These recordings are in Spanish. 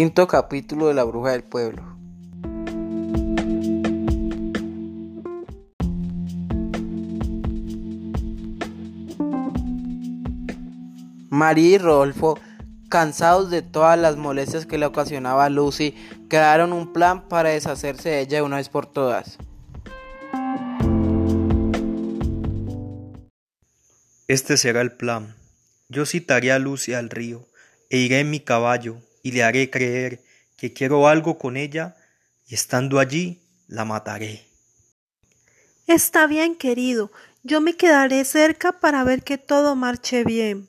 Quinto capítulo de La Bruja del Pueblo. María y Rodolfo, cansados de todas las molestias que le ocasionaba a Lucy, crearon un plan para deshacerse de ella de una vez por todas. Este será el plan. Yo citaré a Lucy al río, e iré en mi caballo, y le haré creer que quiero algo con ella, y estando allí, la mataré. Está bien, querido. Yo me quedaré cerca para ver que todo marche bien.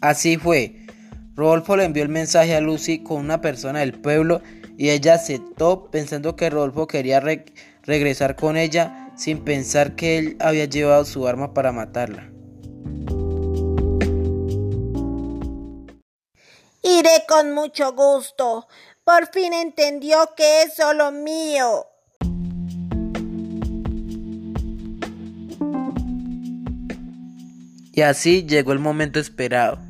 Así fue. Rodolfo le envió el mensaje a Lucy con una persona del pueblo y ella aceptó pensando que Rodolfo quería regresar con ella sin pensar que él había llevado su arma para matarla. Iré con mucho gusto. Por fin entendió que es solo mío. Y así llegó el momento esperado.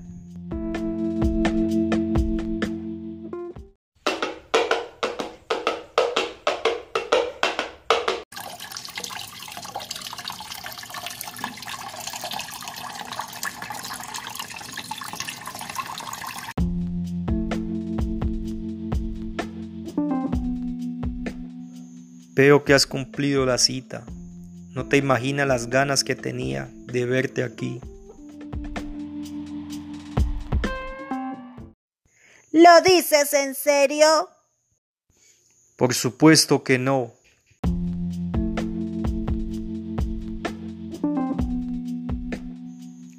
Veo que has cumplido la cita. No te imaginas las ganas que tenía de verte aquí. ¿Lo dices en serio? Por supuesto que no.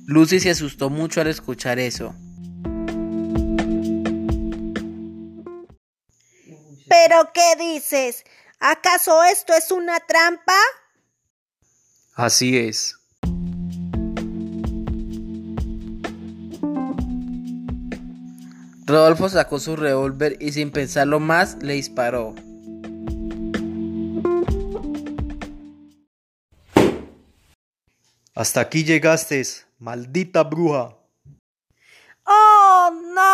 Lucy se asustó mucho al escuchar eso. ¿Pero qué dices? ¿Acaso esto es una trampa? Así es. Rodolfo sacó su revólver y sin pensarlo más le disparó. Hasta aquí llegaste, maldita bruja. ¡Oh, no!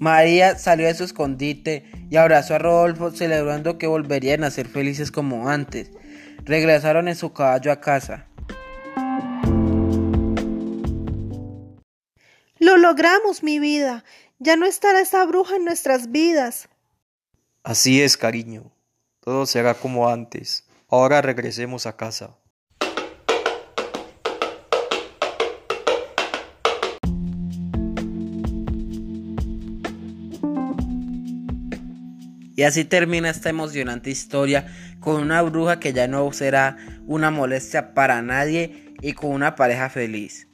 María salió de su escondite y abrazó a Rodolfo celebrando que volverían a ser felices como antes. Regresaron en su caballo a casa. Lo logramos, mi vida. Ya no estará esa bruja en nuestras vidas. Así es, cariño. Todo será como antes. Ahora regresemos a casa. Y así termina esta emocionante historia con una bruja que ya no será una molestia para nadie y con una pareja feliz.